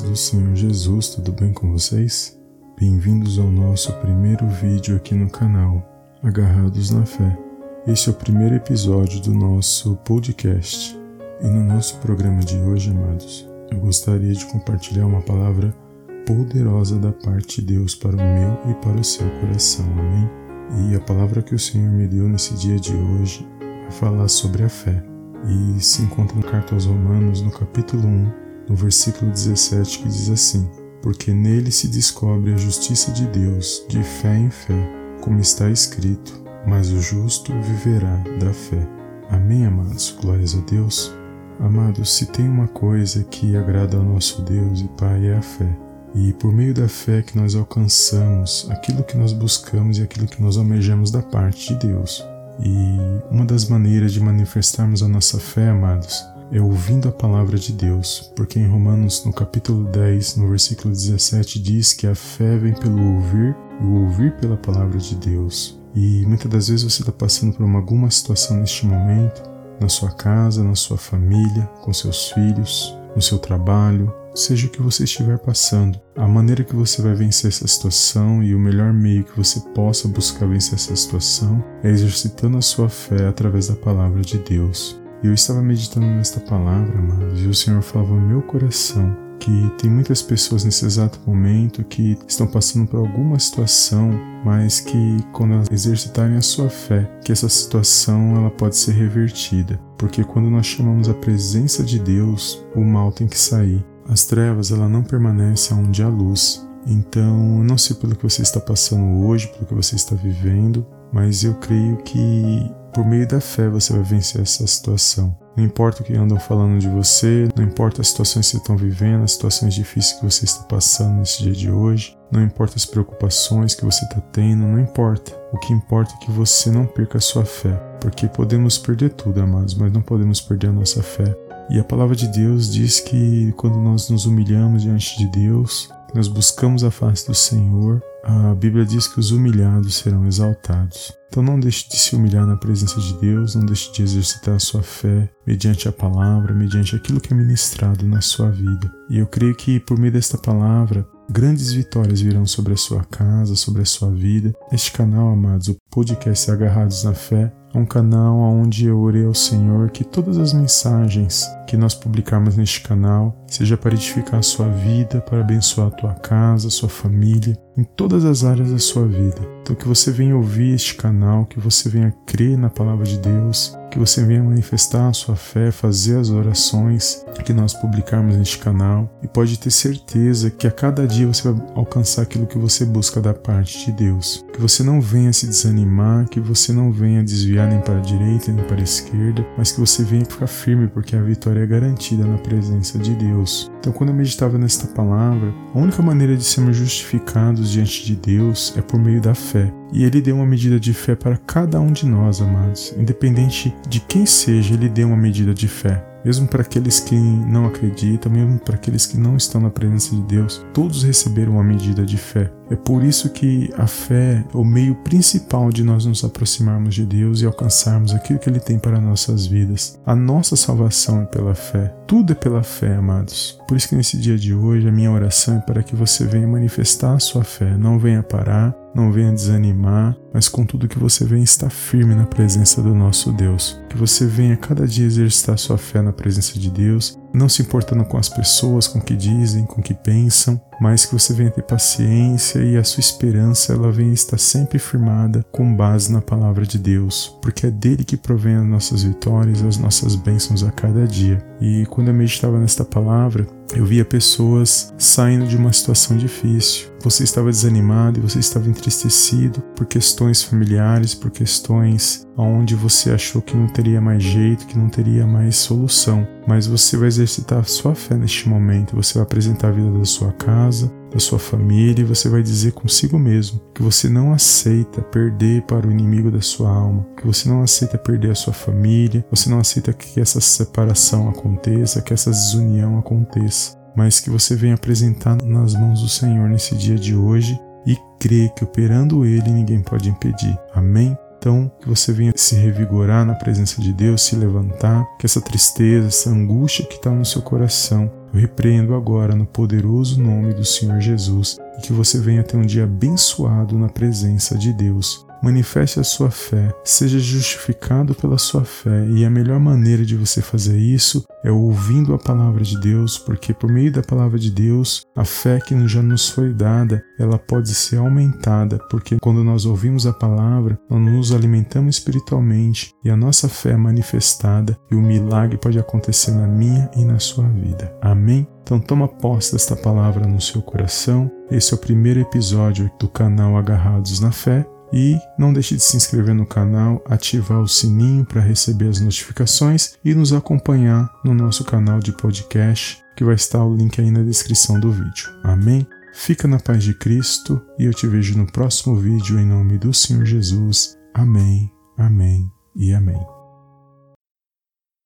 do Senhor Jesus, tudo bem com vocês? Bem-vindos ao nosso primeiro vídeo aqui no canal, Agarrados na Fé. Este é o primeiro episódio do nosso podcast. E no nosso programa de hoje, amados, eu gostaria de compartilhar uma palavra poderosa da parte de Deus para o meu e para o seu coração, amém? E a palavra que o Senhor me deu nesse dia de hoje vai falar sobre a fé e se encontra na carta aos Romanos, no capítulo 1, no versículo 17, que diz assim: Porque nele se descobre a justiça de Deus, de fé em fé, como está escrito: Mas o justo viverá da fé. Amém, amados? Glórias a Deus. Amados, se tem uma coisa que agrada ao nosso Deus e Pai é a fé. E por meio da fé que nós alcançamos aquilo que nós buscamos e aquilo que nós almejamos da parte de Deus. E uma das maneiras de manifestarmos a nossa fé, amados, é ouvindo a palavra de Deus, porque em Romanos, no capítulo 10, no versículo 17, diz que a fé vem pelo ouvir e o ouvir pela palavra de Deus. E muitas das vezes você está passando por alguma situação neste momento, na sua casa, na sua família, com seus filhos, no seu trabalho, seja o que você estiver passando, a maneira que você vai vencer essa situação e o melhor meio que você possa buscar vencer essa situação é exercitando a sua fé através da palavra de Deus. E eu estava meditando nesta palavra, amados, e o Senhor falava no meu coração que tem muitas pessoas nesse exato momento que estão passando por alguma situação, mas que quando elas exercitarem a sua fé, que essa situação ela pode ser revertida, porque quando nós chamamos a presença de Deus, o mal tem que sair. As trevas ela não permanece onde há luz. Então, eu não sei pelo que você está passando hoje, pelo que você está vivendo, mas eu creio que por meio da fé você vai vencer essa situação. Não importa o que andam falando de você, não importa as situações que você estão vivendo, as situações difíceis que você está passando nesse dia de hoje, não importa as preocupações que você está tendo, não importa. O que importa é que você não perca a sua fé, porque podemos perder tudo, amados, mas não podemos perder a nossa fé. E a palavra de Deus diz que quando nós nos humilhamos diante de Deus, nós buscamos a face do Senhor, a Bíblia diz que os humilhados serão exaltados. Então não deixe de se humilhar na presença de Deus, não deixe de exercitar a sua fé mediante a palavra, mediante aquilo que é ministrado na sua vida. E eu creio que por meio desta palavra, grandes vitórias virão sobre a sua casa, sobre a sua vida. Este canal, amados, o podcast Agarrados na Fé, um canal onde eu orei ao Senhor que todas as mensagens que nós publicarmos neste canal seja para edificar a sua vida, para abençoar a tua casa, a sua família, em todas as áreas da sua vida. Então que você venha ouvir este canal, que você venha crer na palavra de Deus, que você venha manifestar a sua fé, fazer as orações que nós publicarmos neste canal e pode ter certeza que a cada dia você vai alcançar aquilo que você busca da parte de Deus. Que você não venha se desanimar, que você não venha desviar nem para a direita nem para a esquerda, mas que você venha ficar firme porque a vitória é garantida na presença de Deus. Então, quando eu meditava nesta palavra, a única maneira de sermos justificados diante de Deus é por meio da fé. E Ele deu uma medida de fé para cada um de nós, amados. Independente de quem seja, Ele deu uma medida de fé mesmo para aqueles que não acreditam, mesmo para aqueles que não estão na presença de Deus, todos receberam uma medida de fé. É por isso que a fé é o meio principal de nós nos aproximarmos de Deus e alcançarmos aquilo que Ele tem para nossas vidas. A nossa salvação é pela fé. Tudo é pela fé, amados. Por isso que nesse dia de hoje a minha oração é para que você venha manifestar a sua fé, não venha parar, não venha desanimar, mas contudo que você venha estar firme na presença do nosso Deus. Que você venha cada dia exercitar sua fé na presença de Deus, não se importando com as pessoas, com o que dizem, com o que pensam, mas que você venha ter paciência e a sua esperança ela venha estar sempre firmada com base na palavra de Deus, porque é dele que provém as nossas vitórias, as nossas bênçãos a cada dia. E quando eu meditava nesta palavra, eu via pessoas saindo de uma situação difícil. Você estava desanimado e você estava entristecido por questões familiares, por questões onde você achou que não teria mais jeito, que não teria mais solução. Mas você vai exercitar sua fé neste momento, você vai apresentar a vida da sua casa, da sua família e você vai dizer consigo mesmo que você não aceita perder para o inimigo da sua alma, que você não aceita perder a sua família, você não aceita que essa separação aconteça, que essa desunião aconteça, mas que você venha apresentar nas mãos do Senhor nesse dia de hoje e crê que operando Ele ninguém pode impedir. Amém? Então, que você venha se revigorar na presença de Deus, se levantar, que essa tristeza, essa angústia que está no seu coração, Eu repreendo agora no poderoso nome do Senhor Jesus e que você venha ter um dia abençoado na presença de Deus manifeste a sua fé, seja justificado pela sua fé, e a melhor maneira de você fazer isso é ouvindo a palavra de Deus, porque por meio da palavra de Deus, a fé que já nos foi dada, ela pode ser aumentada, porque quando nós ouvimos a palavra, nós nos alimentamos espiritualmente e a nossa fé é manifestada e o milagre pode acontecer na minha e na sua vida. Amém? Então toma posse desta palavra no seu coração. Esse é o primeiro episódio do canal Agarrados na Fé e não deixe de se inscrever no canal, ativar o sininho para receber as notificações e nos acompanhar no nosso canal de podcast, que vai estar o link aí na descrição do vídeo. Amém? Fica na paz de Cristo e eu te vejo no próximo vídeo em nome do Senhor Jesus. Amém, amém e amém.